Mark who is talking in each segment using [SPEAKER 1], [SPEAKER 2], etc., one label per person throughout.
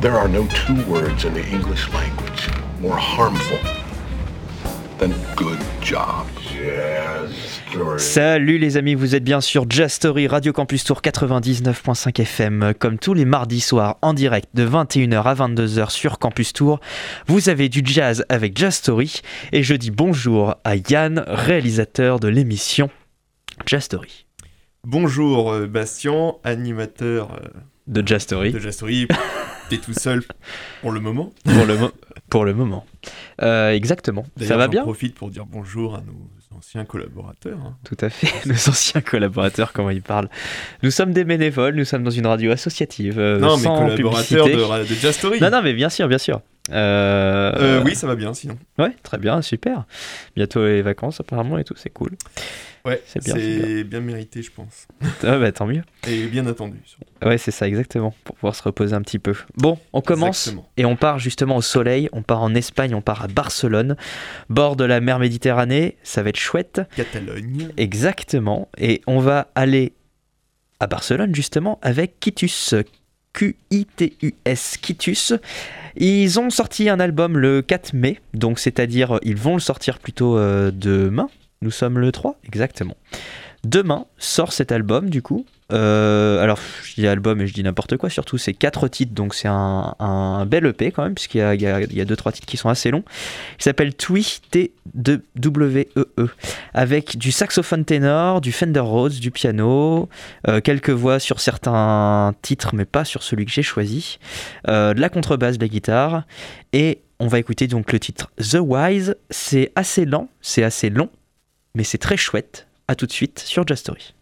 [SPEAKER 1] There are no two words in the English language more harmful than good job. Jazz story.
[SPEAKER 2] Salut les amis, vous êtes bien sur Jazz Story Radio Campus Tour 99.5 FM. Comme tous les mardis soirs en direct de 21h à 22h sur Campus Tour, vous avez du jazz avec Jazz Story et je dis bonjour à Yann, réalisateur de l'émission Jazz Story.
[SPEAKER 3] Bonjour euh, Bastien, animateur euh,
[SPEAKER 2] De Jazz Story
[SPEAKER 3] de Jazz Story. T'es tout seul pour le moment.
[SPEAKER 2] pour le, mo- pour le moment. Euh, exactement. Ça va bien
[SPEAKER 3] profite pour dire bonjour à nos anciens collaborateurs. hein.
[SPEAKER 2] Tout à fait, nos anciens collaborateurs, comment ils parlent. Nous sommes des bénévoles, nous sommes dans une radio associative. euh,
[SPEAKER 3] non, mais
[SPEAKER 2] sans
[SPEAKER 3] collaborateurs
[SPEAKER 2] publicité.
[SPEAKER 3] de, de.
[SPEAKER 2] Non, non, mais bien sûr, bien sûr. Euh,
[SPEAKER 3] Euh, oui, ça va bien sinon.
[SPEAKER 2] Ouais, très bien, super. Bientôt les vacances apparemment et tout, c'est cool.
[SPEAKER 3] Ouais,
[SPEAKER 2] C'est bien,
[SPEAKER 3] bien, mérité, je pense.
[SPEAKER 2] Ah bah tant mieux.
[SPEAKER 3] Et bien attendu.
[SPEAKER 2] Ouais, c'est ça exactement, pour pouvoir se reposer un petit peu. Bon, on commence
[SPEAKER 3] Exactement.
[SPEAKER 2] et on part justement au soleil, on part en Espagne, on part à Barcelone, bord de la mer Méditerranée, ça va être chouette.
[SPEAKER 3] Catalogne.
[SPEAKER 2] Exactement. Et on va aller à Barcelone justement avec Kitus. Q-I-T-U-S, Kitus. Ils ont sorti un album le 4 mai, donc c'est-à-dire ils vont le sortir plutôt euh, demain. Nous sommes le 3, exactement. Demain sort cet album du coup. Euh, alors je dis album et je dis n'importe quoi, surtout c'est quatre titres, donc c'est un, bel EP quand même, puisqu'il y a, il y a, il y a deux trois titres qui sont assez longs. Il s'appelle Twee T-W-E-E avec du saxophone ténor, du Fender Rhodes, du piano, euh, quelques voix sur certains titres, mais pas sur celui que j'ai choisi, euh, de la contrebasse, de la guitare, et on va écouter donc le titre The Wise. C'est assez lent, c'est assez long, mais c'est très chouette. À tout de suite sur Just Story.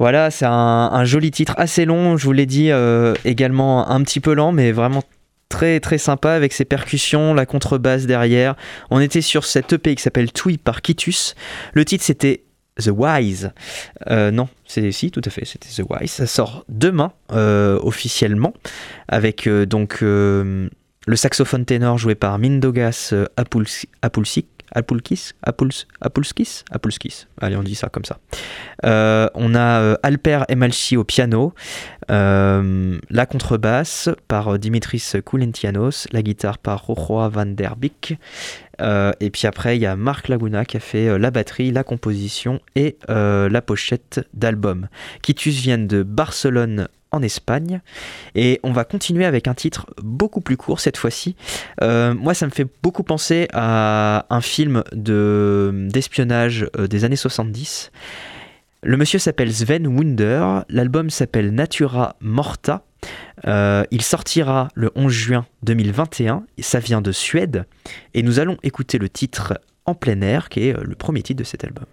[SPEAKER 2] Voilà, c'est un, joli titre assez long, je vous l'ai dit, euh, également un petit peu lent, mais vraiment très très sympa avec ses percussions, la contrebasse derrière. On était sur cette EP qui s'appelle Twee par Kitus. Le titre c'était The Wise. Euh, non, c'est si, tout à fait, c'était The Wise. Ça sort demain euh, officiellement avec donc le saxophone ténor joué par Mindogas Apuls- Apulsik. Apulkis Apuls, Apulskis Apulskis. Allez, on dit ça comme ça. Euh, on a euh, Alper Emalchi au piano, euh, la contrebasse par Dimitris Koulentianos, la guitare par Rojoa van der Beek, euh, et puis après il y a Marc Laguna qui a fait euh, la batterie, la composition et euh, la pochette d'album. Kitus viennent de Barcelone en Espagne et on va continuer avec un titre beaucoup plus court cette fois-ci. Moi ça me fait beaucoup penser à un film de d'espionnage des années 70. Le monsieur s'appelle Sven Wunder, l'album s'appelle Natura Morta. Euh, il sortira le 11 juin 2021, et ça vient de Suède, et nous allons écouter le titre En plein air, qui est euh, le premier titre de cet album.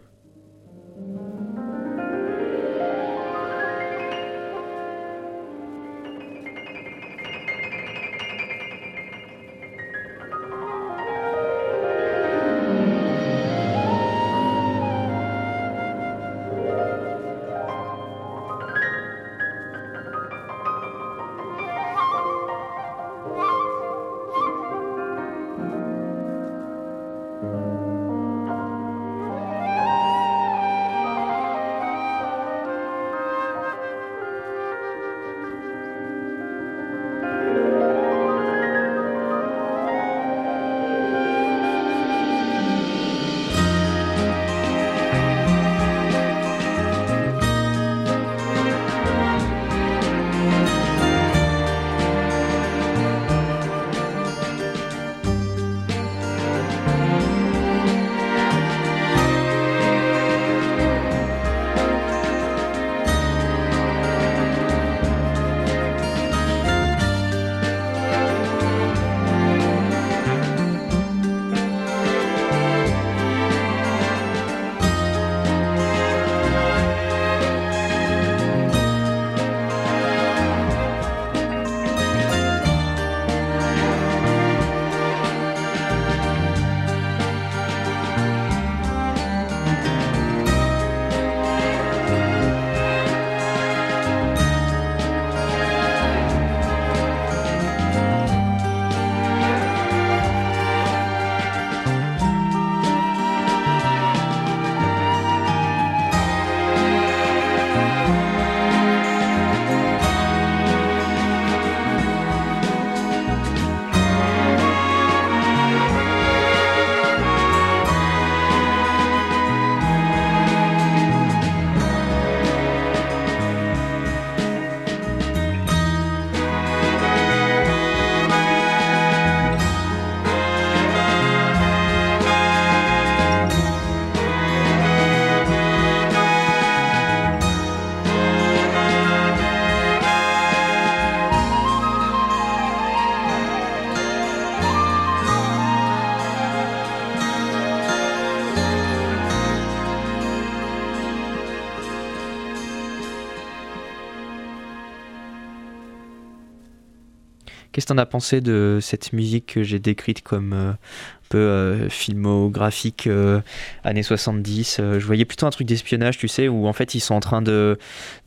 [SPEAKER 2] Que t'en as pensé de cette musique que j'ai décrite comme euh, un peu euh, filmographique euh, années 70 euh, Je voyais plutôt un truc d'espionnage, tu sais, où en fait ils sont en train de,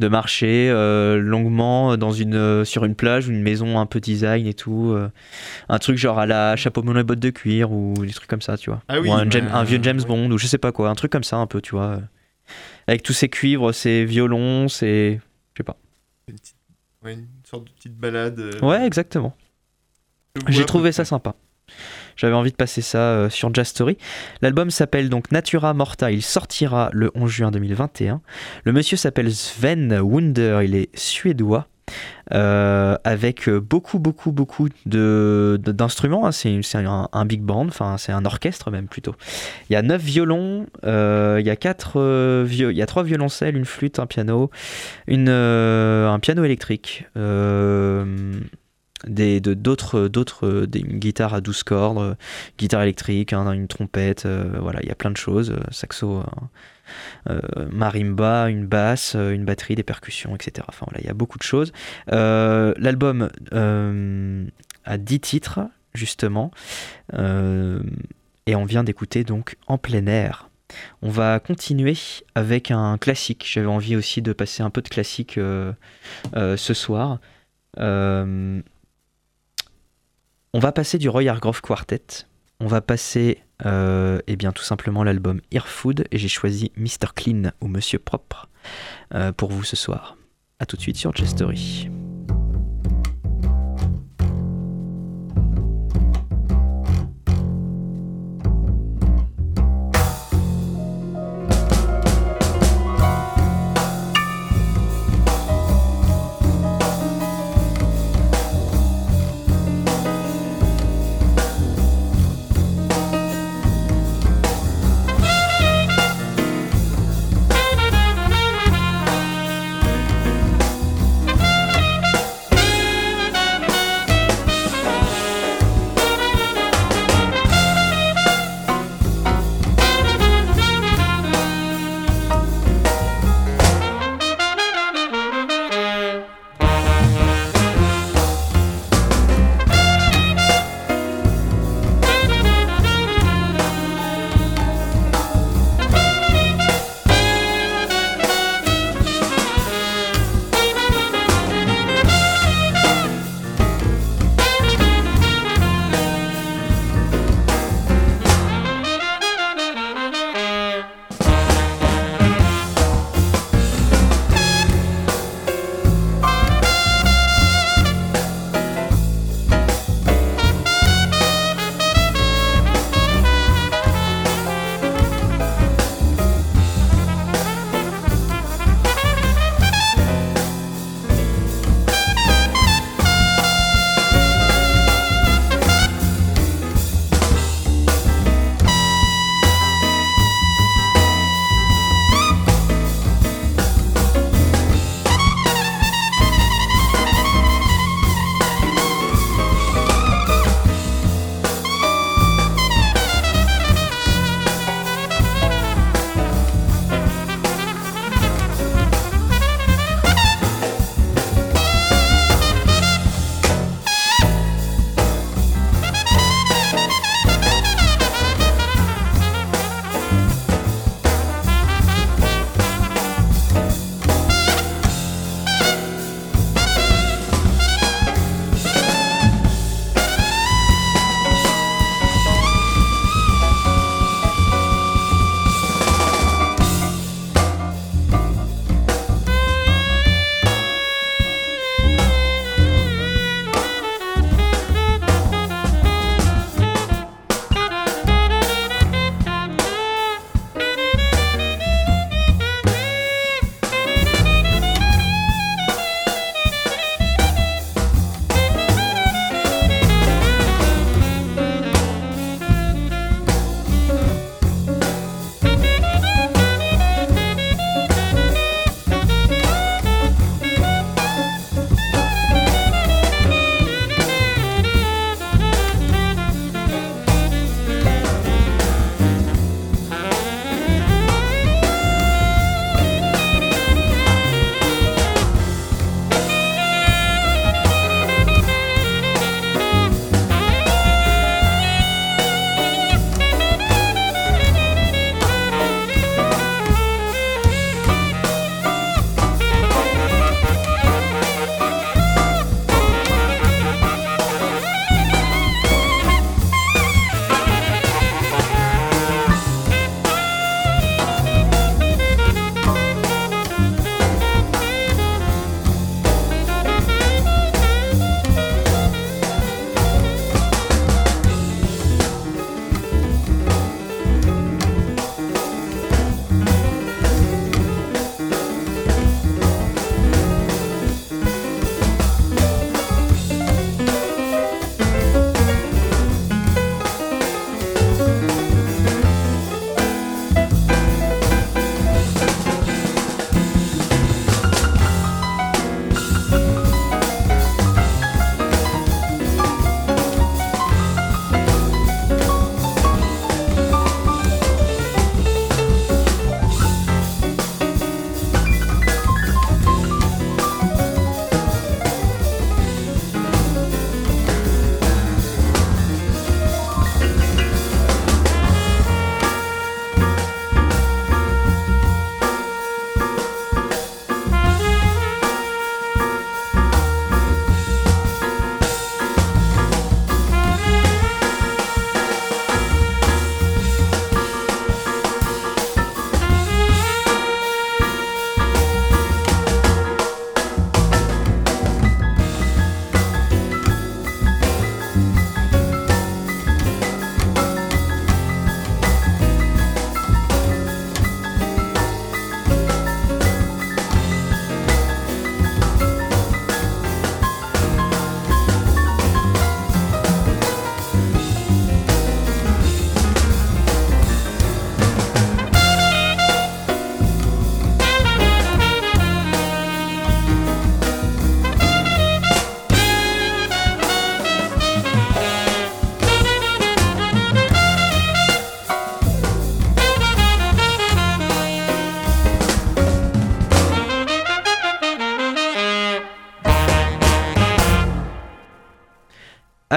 [SPEAKER 2] de marcher longuement dans une, sur une plage ou une maison un peu design et tout. un truc genre à la chapeau melon et bottes de cuir ou des trucs comme ça, tu vois.
[SPEAKER 3] Ah oui,
[SPEAKER 2] ou un, James- un vieux James. Bond ou je sais pas quoi, un truc comme ça un peu, tu vois. Avec tous ces cuivres, ces violons, ces. Je sais pas.
[SPEAKER 3] Une, petite- ouais, une sorte de petite balade.
[SPEAKER 2] Ouais, exactement. J'ai trouvé ça sympa. J'avais envie de passer ça euh, sur Jazz Story. L'album s'appelle donc Natura Morta. Il sortira le 11 juin 2021. Le monsieur s'appelle Sven Wunder. Il est suédois. euh, avec euh, beaucoup, beaucoup, beaucoup de, de- d'instruments. hein. C'est, un, un big band, enfin, c'est un orchestre même plutôt. Il y a neuf violons, euh, il y a quatre, euh, il y a trois violoncelles, une flûte, un piano, une, un piano électrique. Des de- d'autres d'autres à 12 cordes, euh, guitare électrique, hein, une trompette, euh, voilà, il y a plein de choses, euh, saxo, marimba, une basse, une batterie, des percussions, etc. Enfin voilà, il y a beaucoup de choses. L'album a 10 titres justement, et on vient d'écouter donc en plein air. On va continuer avec un classique. J'avais envie aussi de passer un peu de classique ce soir. On va passer du Roy Hargrove Quartet. On va passer, euh, eh bien, tout simplement l'album Earfood et j'ai choisi Mr. Clean ou Monsieur Propre euh, pour vous ce soir. A tout de suite sur Chestery.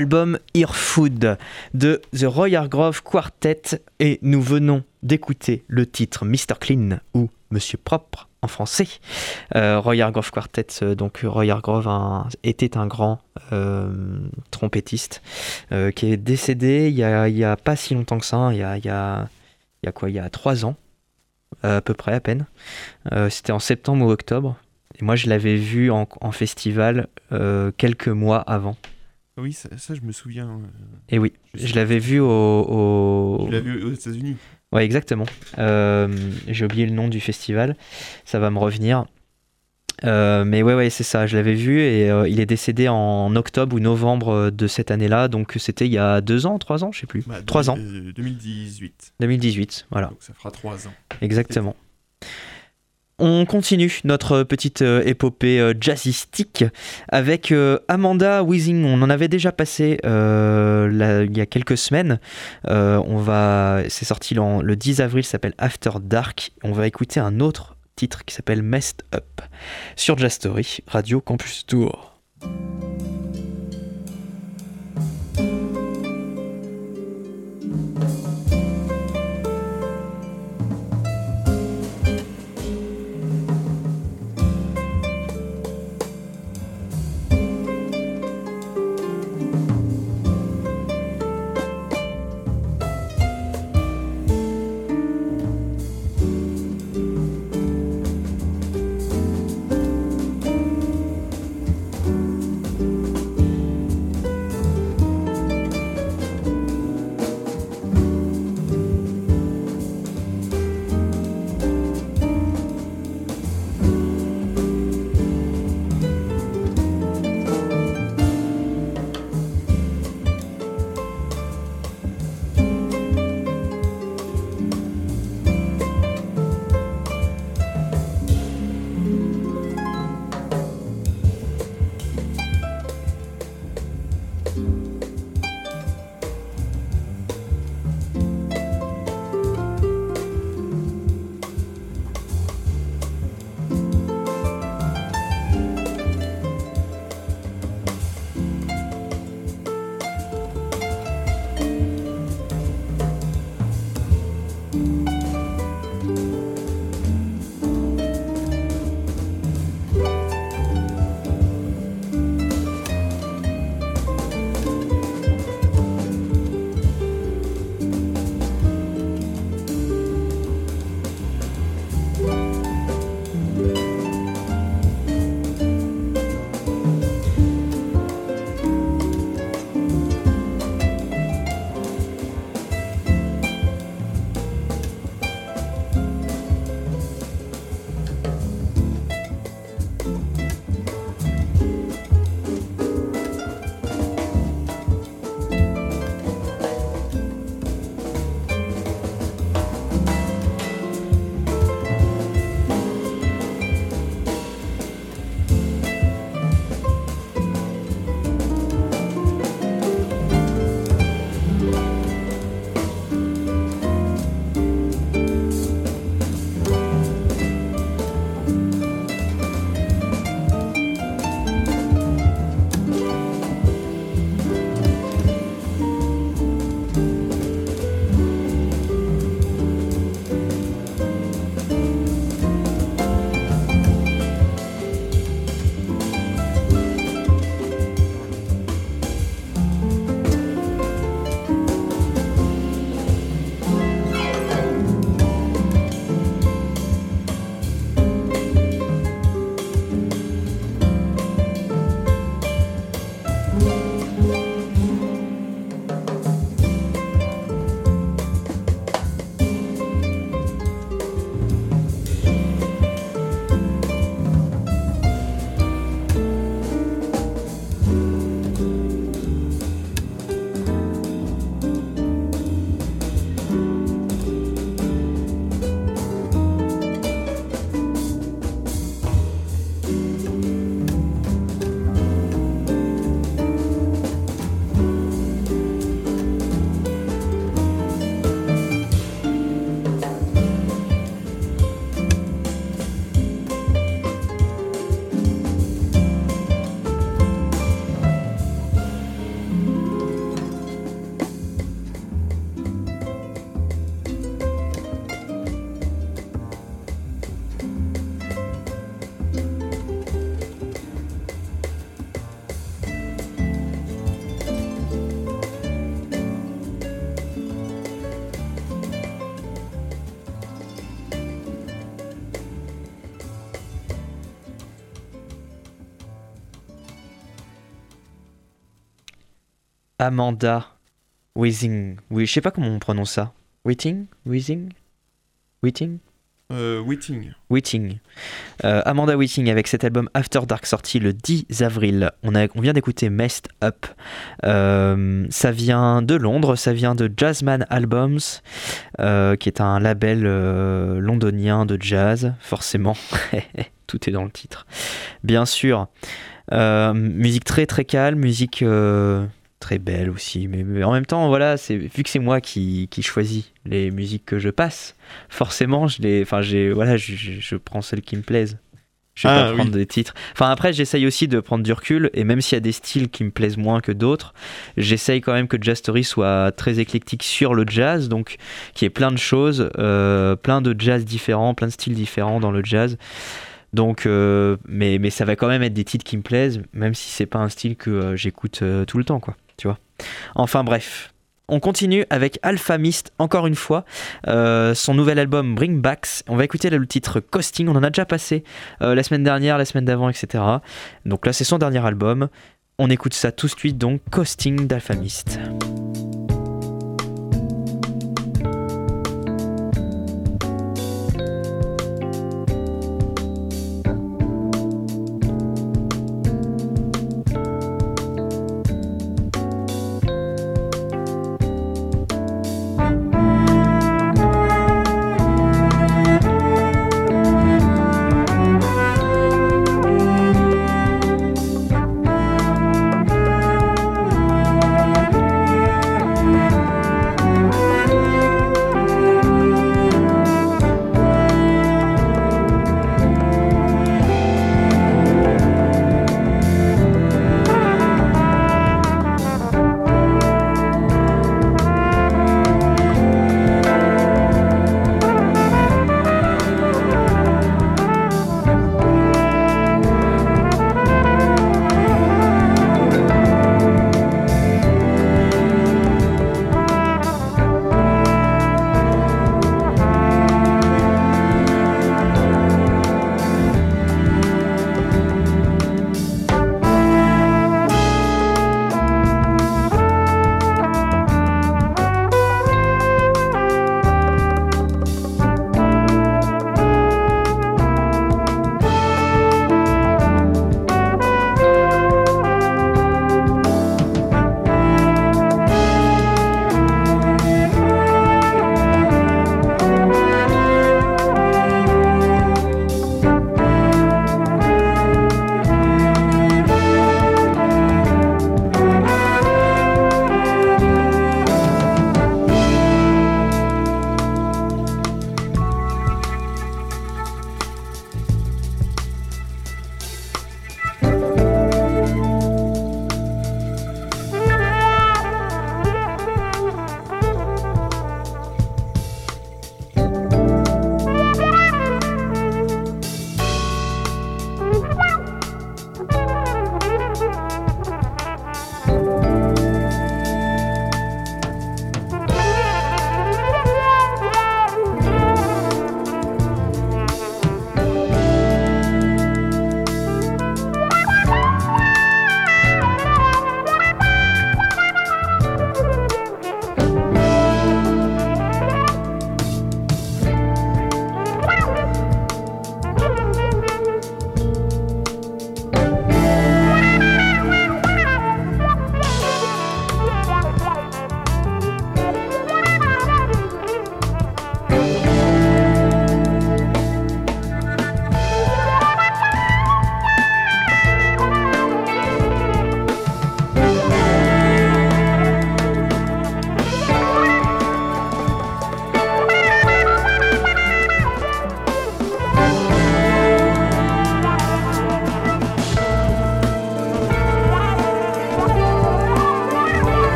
[SPEAKER 2] Album Earfood de The Roy Hargrove Quartet et nous venons d'écouter le titre Mr. Clean ou Monsieur Propre en français. Euh, Roy Hargrove Quartet, euh, donc Roy Hargrove un- était un grand euh, trompettiste euh, qui est décédé il y, a, pas si longtemps que ça, hein, il y a, il y a, quoi, il y a trois ans à peu près à peine. C'était en septembre ou octobre. Et moi je l'avais vu en, festival quelques mois avant.
[SPEAKER 3] Oui, ça, ça, je me souviens. euh,
[SPEAKER 2] Et oui,
[SPEAKER 3] Je
[SPEAKER 2] je l'avais vu au... au-
[SPEAKER 3] Je vu aux États-Unis.
[SPEAKER 2] Ouais, exactement. Euh, J'ai oublié le nom du festival, ça va me revenir. Euh, mais ouais, ouais, c'est ça, je l'avais vu et euh, il est décédé en octobre ou novembre de cette année-là, donc c'était il y a deux ans, trois ans, je sais plus.
[SPEAKER 3] Bah,
[SPEAKER 2] trois ans,
[SPEAKER 3] 2000, euh, 2018.
[SPEAKER 2] 2018, voilà,
[SPEAKER 3] Donc ça fera trois ans.
[SPEAKER 2] exactement. On continue notre petite euh, épopée euh, jazzistique avec euh, Amanda Weezing. On en avait déjà passé il y a quelques semaines. On va, c'est sorti le, le 10 avril, s'appelle After Dark. On va écouter un autre titre qui s'appelle Messed Up sur Jazz Story, Radio Campus Tour.
[SPEAKER 4] you
[SPEAKER 2] Amanda Weezing. Oui, je sais pas comment on prononce ça. Whiting Weezing Whiting
[SPEAKER 3] Euh, Whiting.
[SPEAKER 2] Whiting. Euh, Amanda Whiting avec cet album After Dark sorti le 10 avril. On, a, on vient d'écouter Messed Up. Euh, ça vient de Londres, ça vient de Jazzman Albums, euh, qui est un label londonien de jazz, forcément. Tout est dans le titre. Bien sûr. Musique très très calme, musique très belle aussi. Mais, mais en même temps, voilà, c'est vu que c'est moi qui, qui choisis les musiques que je passe, forcément, je les, enfin, j'ai, voilà, je, je- prends celles qui me plaisent. Je vais
[SPEAKER 3] Ah,
[SPEAKER 2] pas prendre des titres. Enfin, après, j'essaye aussi de prendre du recul, et même s'il y a des styles qui me plaisent moins que d'autres, j'essaye quand même que Jazz Story soit très éclectique sur le jazz, donc qu'il y ait plein de choses, euh, plein de jazz différents, plein de styles différents dans le jazz. Donc, euh, mais, mais ça va quand même être des titres qui me plaisent, même si c'est pas un style que euh, j'écoute euh, tout le temps, quoi. Enfin bref. On continue avec Alpha Mist, encore une fois, euh, son nouvel album Bring Backs. On va écouter le titre Costing, on en a déjà passé euh, la semaine dernière, la semaine d'avant, etc. Donc là, c'est son dernier album. On écoute ça tout de suite, donc Costing d'Alpha Mist.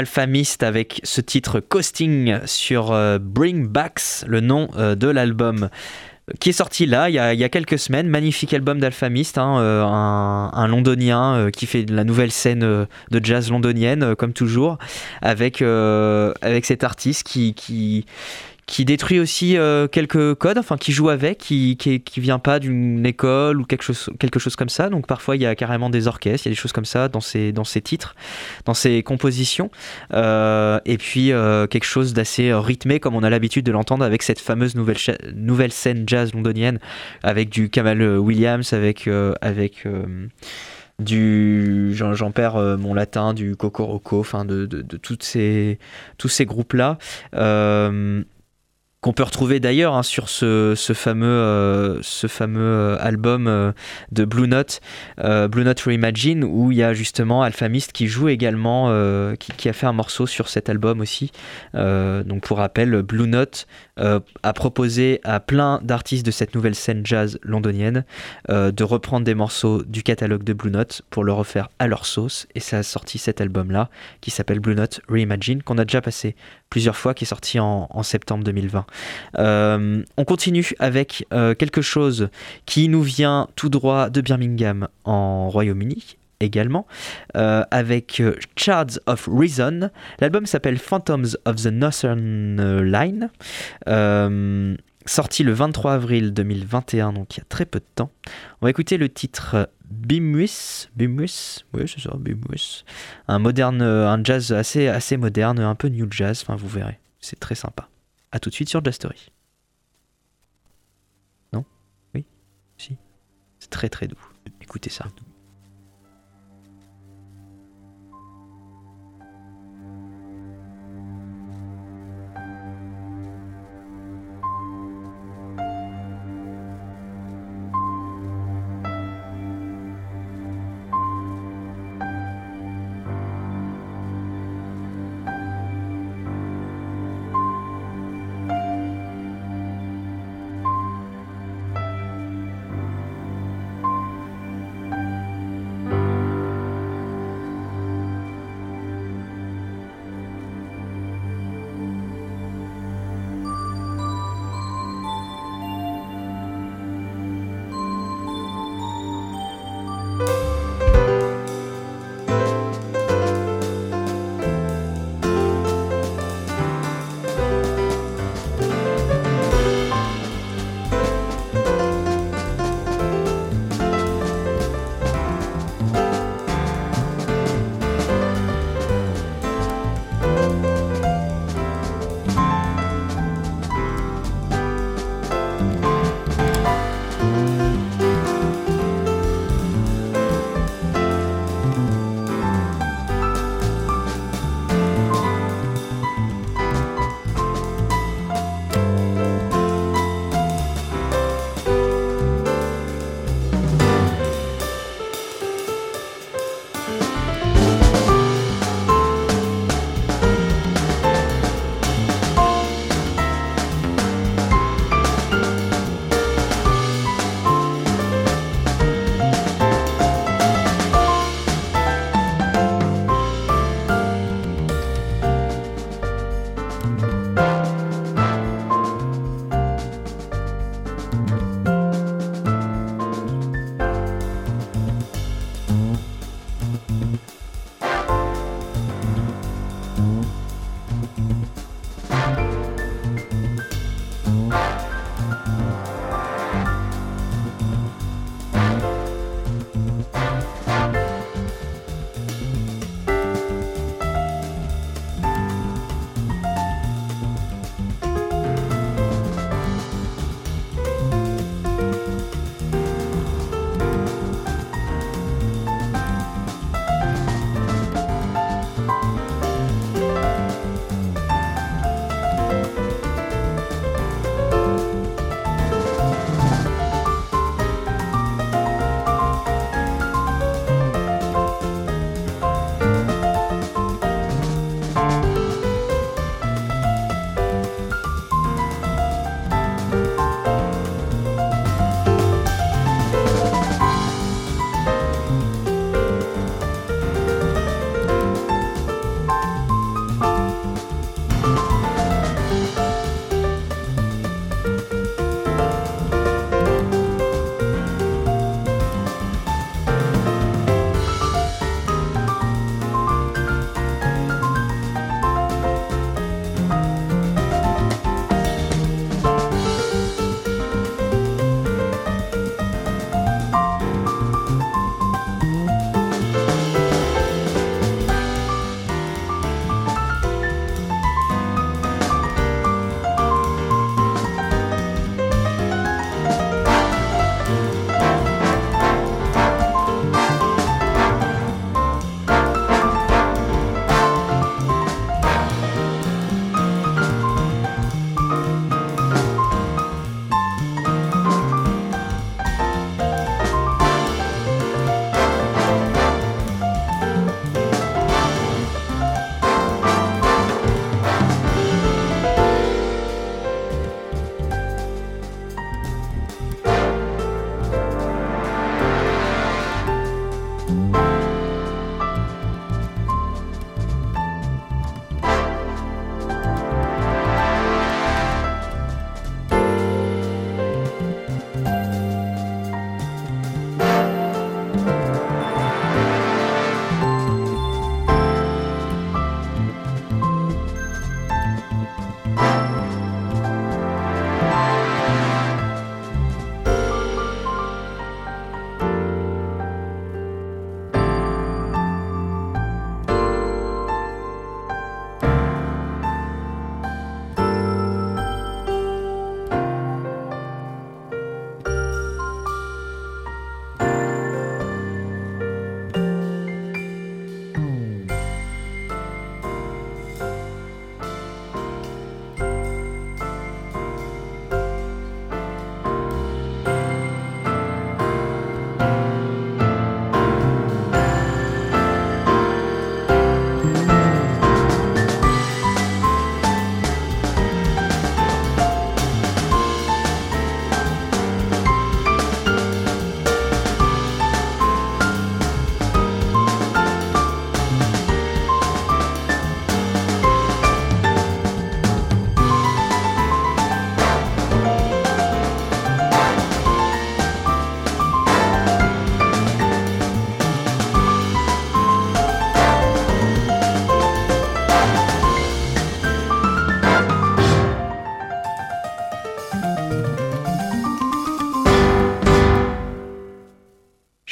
[SPEAKER 2] Alpha Mist avec ce titre Coasting sur euh, Bring Backs, le nom euh, de l'album qui est sorti là il y a, quelques semaines. Magnifique album d'Alpha Mist, hein, euh, un, londonien euh, qui fait de la nouvelle scène euh, de jazz londonienne, euh, comme toujours, avec, euh, cet artiste qui qui détruit aussi euh, quelques codes, enfin qui joue avec, qui, qui, vient pas d'une école ou quelque chose, quelque chose comme ça. Donc parfois il y a carrément des orchestres, il y a des choses comme ça dans ses, dans titres, dans ses compositions. Euh, et puis euh, quelque chose d'assez rythmé comme on a l'habitude de l'entendre avec cette fameuse nouvelle, nouvelle scène jazz londonienne avec du Kamal Williams, avec, avec du j'en perds euh, mon latin, du Cocoroco, enfin de, de, toutes ces, tous ces groupes-là. Euh, qu'on peut retrouver d'ailleurs hein, sur ce, fameux, euh, euh, album euh, de Blue Note, Blue Note Reimagine, où il y a justement Alpha Mist qui joue également, qui, qui a fait un morceau sur cet album aussi. Donc pour rappel, Blue Note euh, a proposé à plein d'artistes de cette nouvelle scène jazz londonienne euh, de reprendre des morceaux du catalogue de Blue Note pour le refaire à leur sauce, et ça a sorti cet album-là qui s'appelle Blue Note Reimagine, qu'on a déjà passé plusieurs fois, qui est sorti en, septembre 2020. Euh, on continue avec quelque chose qui nous vient tout droit de Birmingham en Royaume-Uni également, euh, avec euh, Shards of Reason. L'album s'appelle Phantoms of the Northern Line. Euh, sorti le 23 avril 2021, donc il y a très peu de temps. On va écouter le titre Bimus, Bimus, oui c'est ça, Bimus, un moderne, euh, un jazz assez, assez moderne, un peu new jazz, enfin vous verrez, c'est très sympa. A tout de suite sur Jazz Story. Non? Oui? Si? C'est très très doux. Écoutez ça.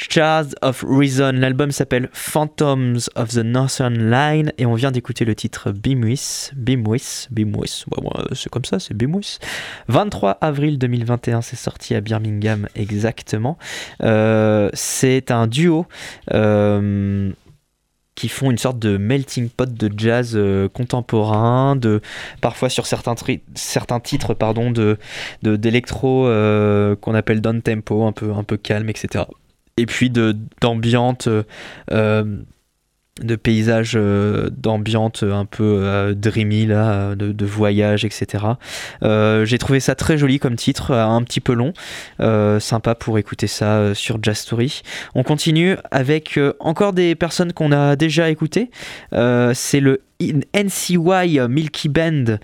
[SPEAKER 2] Shards of Reason. L'album s'appelle Phantoms of the Northern Line et on vient d'écouter le titre Bimwis. Bimwis, Bimwis, c'est comme ça, c'est Bimwis. 23 avril 2021, c'est sorti à Birmingham exactement. Euh, c'est un duo. euh, qui font une sorte de melting pot de jazz euh, contemporain, de parfois sur certains, titres pardon, de d'électro qu'on appelle down tempo, un peu un peu calme, etc. Et puis d'ambiante, euh, de paysages euh, d'ambiante un peu euh, dreamy là, de, voyage, etc. Euh, J'ai trouvé ça très joli comme titre, un petit peu long, sympa pour écouter ça sur Jazz Story. On continue avec encore des personnes qu'on a déjà écoutées. C'est le NCY Milky Band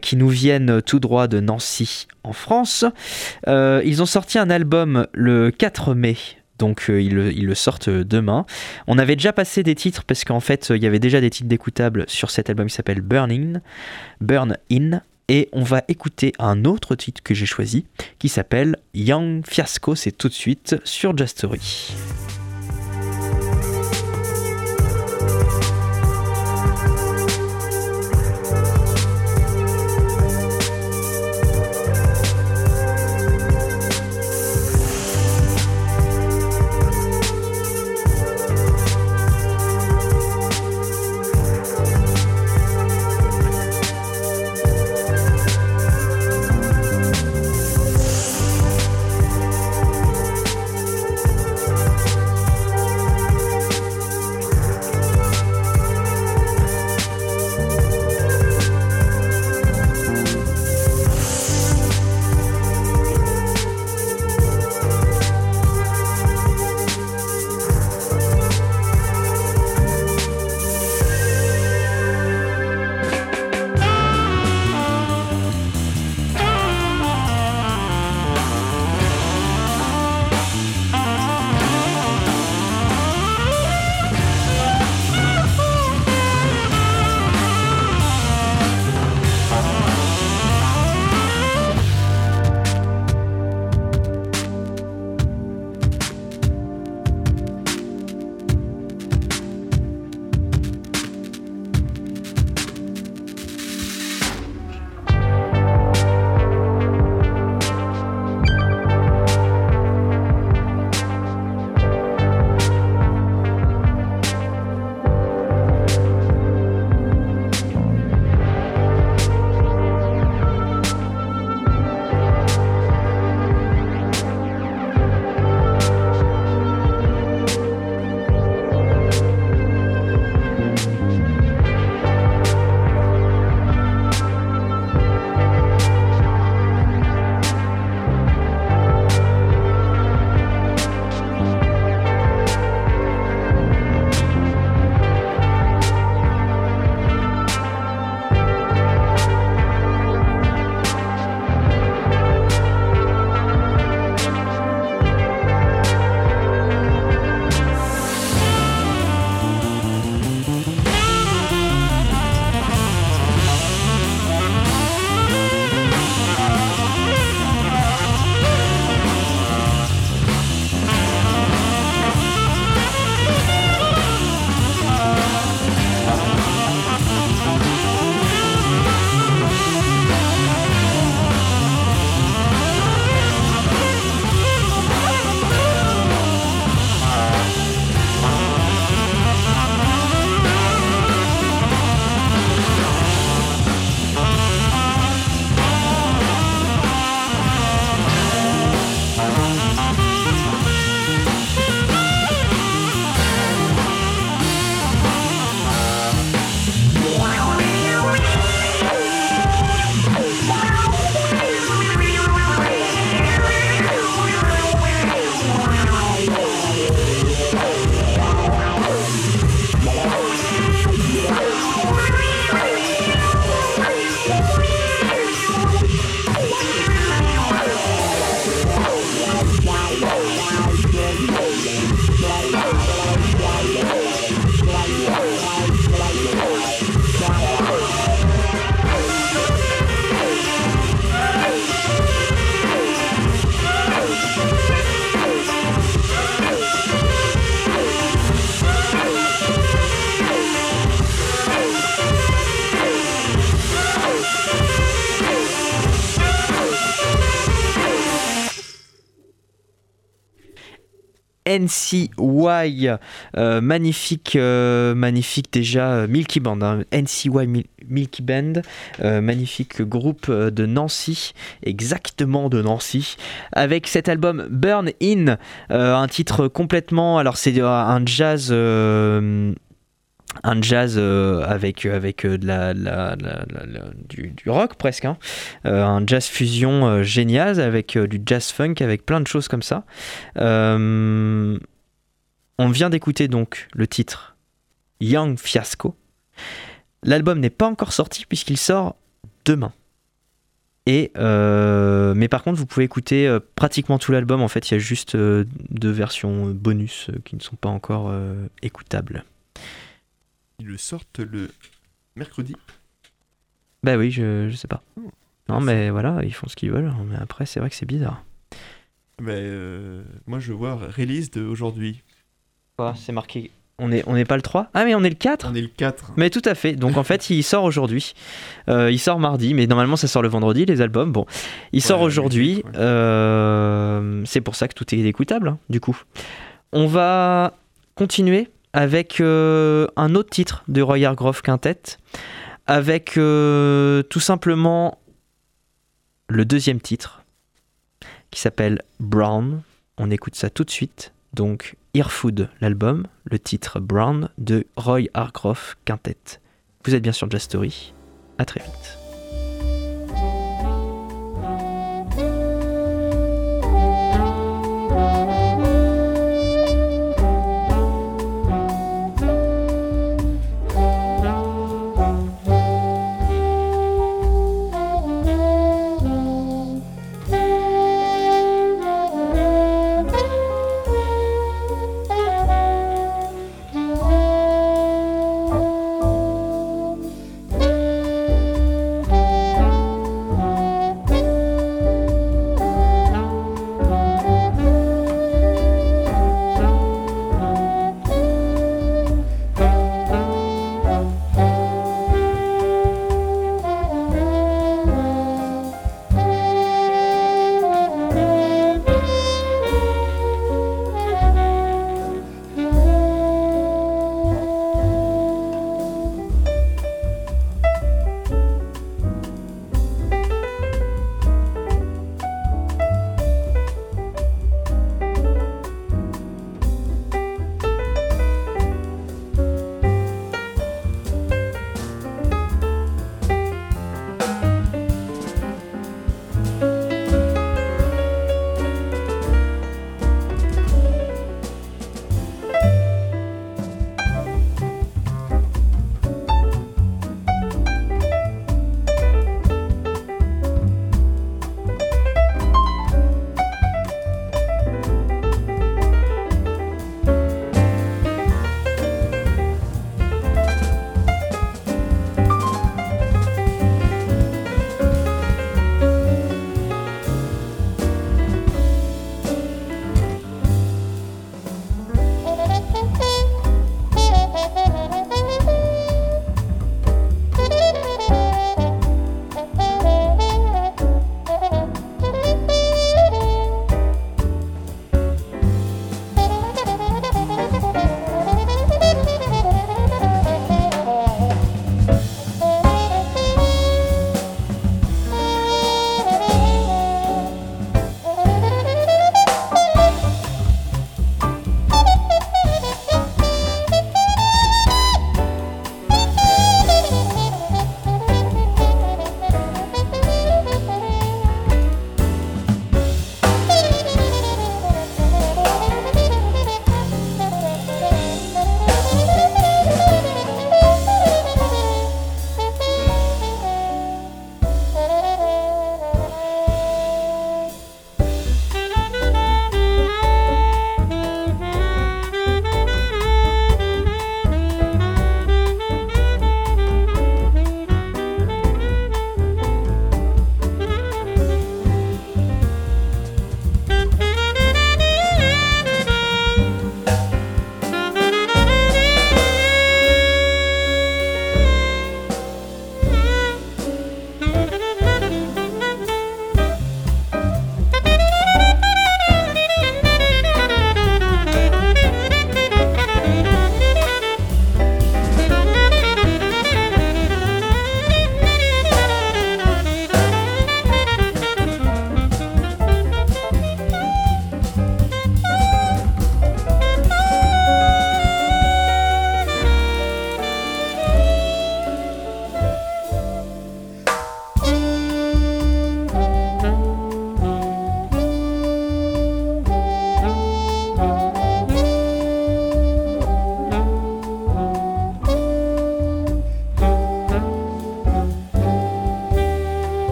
[SPEAKER 2] qui nous viennent tout droit de Nancy en France. Ils ont sorti un album le 4 mai. Donc euh, ils, le- sortent demain. On avait déjà passé des titres parce qu'en fait euh, il y avait déjà des titres d'écoutables sur cet album qui s'appelle Burning, Burn In. Et on va écouter un autre titre que j'ai choisi qui s'appelle Young Fiasco. C'est tout de suite sur Jazz Story. NCY, euh, magnifique, euh, magnifique déjà euh, Milky Band, hein. NCY Mil- Milky Band, magnifique groupe de Nancy, exactement de Nancy, avec cet album Burn In, un titre complètement, alors c'est un jazz. Un jazz euh, avec, avec la, du, rock presque, hein. Euh, un jazz fusion euh, génial avec du jazz funk, avec plein de choses comme ça. On vient d'écouter donc le titre Young Fiasco. L'album n'est pas encore sorti puisqu'il sort demain. Et mais par contre, vous pouvez écouter pratiquement tout l'album. En fait, il y a juste deux versions bonus qui ne sont pas encore écoutables.
[SPEAKER 3] Ils le sortent le mercredi.
[SPEAKER 2] Bah oui, je, je sais pas. Non, mais voilà, ils font ce qu'ils veulent. Mais après, c'est vrai que c'est bizarre.
[SPEAKER 3] Mais euh, moi, je vois release de aujourd'hui.
[SPEAKER 2] Quoi C'est marqué. On n'est on est pas le 3 Ah, mais on est le 4
[SPEAKER 3] On est le 4.
[SPEAKER 2] Mais tout à fait. Donc en fait, il sort aujourd'hui. Euh, il sort mardi, mais normalement ça sort le vendredi, les albums. Bon, il sort aujourd'hui.
[SPEAKER 3] ouais.
[SPEAKER 2] Euh, c'est pour ça que tout est écoutable, hein, du coup. On va continuer avec euh, un autre titre de Roy Hargrove Quintet, avec euh, tout simplement le deuxième titre, qui s'appelle Brown. On écoute ça tout de suite. Donc, Earfood, l'album, le titre Brown de Roy Hargrove Quintet. Vous êtes bien sur Jazz Story. À très vite.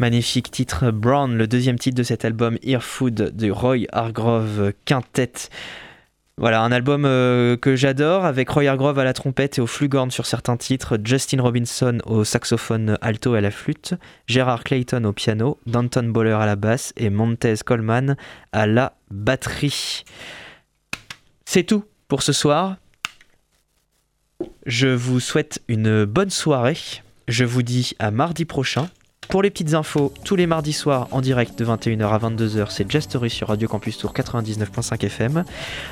[SPEAKER 2] Magnifique titre Brown, le deuxième titre de cet album Earfood de Roy Hargrove Quintet. Voilà, un album euh, que j'adore avec Roy Hargrove à la trompette et au flugorn sur certains titres, Justin Robinson au saxophone alto et à la flûte, Gerard Clayton au piano, Danton Boller à la basse et Montez Coleman à la batterie. C'est tout pour ce soir. Je vous souhaite une bonne soirée. Je vous dis à mardi prochain. Pour les petites infos, tous les mardis soirs en direct de 21h à 22h, c'est Jastory sur Radio Campus Tour 99.5 FM.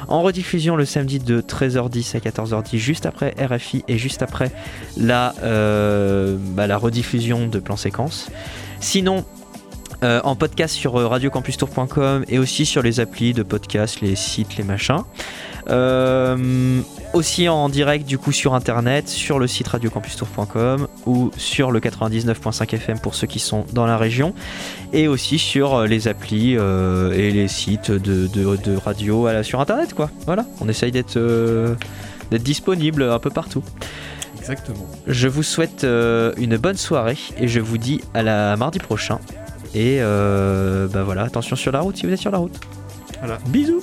[SPEAKER 2] En rediffusion le samedi de 13h10 à 14h10, juste après RFI et juste après la, euh, bah, la rediffusion de plan séquence. Sinon, euh, en podcast sur euh, radiocampustour.com et aussi sur les applis de podcast, les sites, les machins. Euh, aussi en direct du coup sur internet, sur le site radiocampustour.com ou sur le 99.5 FM pour ceux qui sont dans la région et aussi sur euh, les applis euh, et les sites de, de- de radio à la- sur internet quoi. Voilà, on essaye d'être euh, d'être disponible un peu partout.
[SPEAKER 3] Exactement.
[SPEAKER 2] Je vous souhaite euh, une bonne soirée et je vous dis à la mardi prochain. Et bah voilà, attention sur la route si vous êtes sur la route.
[SPEAKER 3] Voilà.
[SPEAKER 2] Bisous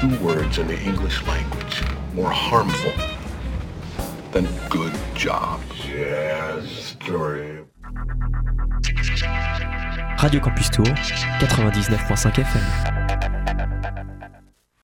[SPEAKER 1] two words in the English language more harmful than good job. Story.
[SPEAKER 2] Radio Campus Tour 99.5 FM.